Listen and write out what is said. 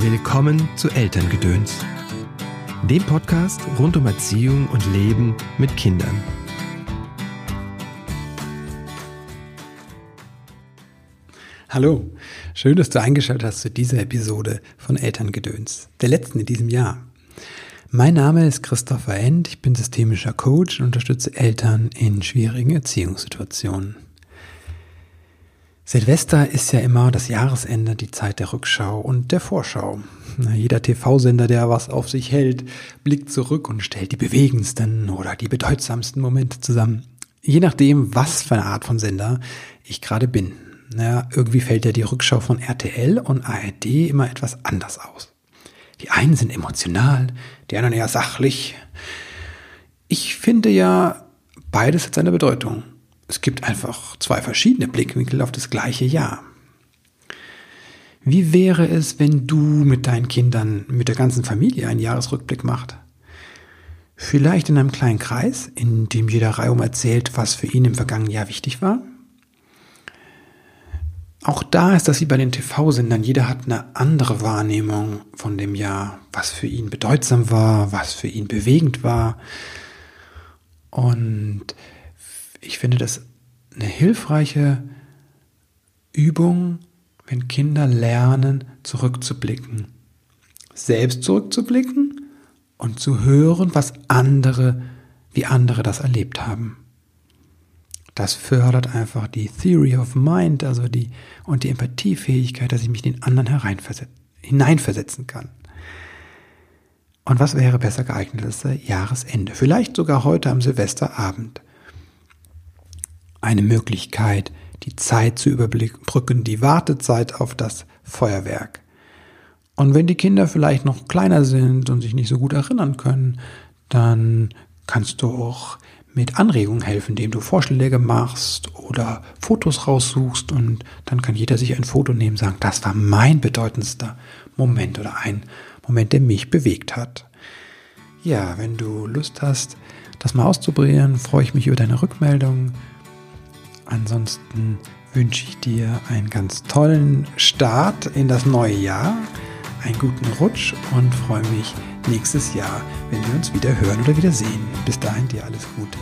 Willkommen zu Elterngedöns, dem Podcast rund um Erziehung und Leben mit Kindern. Hallo, schön, dass du eingeschaltet hast zu dieser Episode von Elterngedöns, der letzten in diesem Jahr. Mein Name ist Christopher End, ich bin systemischer Coach und unterstütze Eltern in schwierigen Erziehungssituationen. Silvester ist ja immer das Jahresende, die Zeit der Rückschau und der Vorschau. Jeder TV-Sender, der was auf sich hält, blickt zurück und stellt die bewegendsten oder die bedeutsamsten Momente zusammen. Je nachdem, was für eine Art von Sender ich gerade bin. Naja, irgendwie fällt ja die Rückschau von RTL und ARD immer etwas anders aus. Die einen sind emotional, die anderen eher sachlich. Ich finde ja, beides hat seine Bedeutung es gibt einfach zwei verschiedene Blickwinkel auf das gleiche Jahr. Wie wäre es, wenn du mit deinen Kindern, mit der ganzen Familie einen Jahresrückblick macht? Vielleicht in einem kleinen Kreis, in dem jeder Reihum erzählt, was für ihn im vergangenen Jahr wichtig war? Auch da ist das wie bei den TV-Sendern. Jeder hat eine andere Wahrnehmung von dem Jahr, was für ihn bedeutsam war, was für ihn bewegend war. Und ich finde das eine hilfreiche Übung, wenn Kinder lernen, zurückzublicken. Selbst zurückzublicken und zu hören, was andere, wie andere das erlebt haben. Das fördert einfach die Theory of Mind, also die, und die Empathiefähigkeit, dass ich mich in den anderen hineinversetzen kann. Und was wäre besser geeignet als das Jahresende? Vielleicht sogar heute am Silvesterabend eine Möglichkeit, die Zeit zu überbrücken, die Wartezeit auf das Feuerwerk. Und wenn die Kinder vielleicht noch kleiner sind und sich nicht so gut erinnern können, dann kannst du auch mit Anregungen helfen, indem du Vorschläge machst oder Fotos raussuchst und dann kann jeder sich ein Foto nehmen und sagen, das war mein bedeutendster Moment oder ein Moment, der mich bewegt hat. Ja, wenn du Lust hast, das mal auszuprobieren, freue ich mich über deine Rückmeldung. Ansonsten wünsche ich dir einen ganz tollen Start in das neue Jahr, einen guten Rutsch und freue mich nächstes Jahr, wenn wir uns wieder hören oder wieder sehen. Bis dahin dir alles Gute.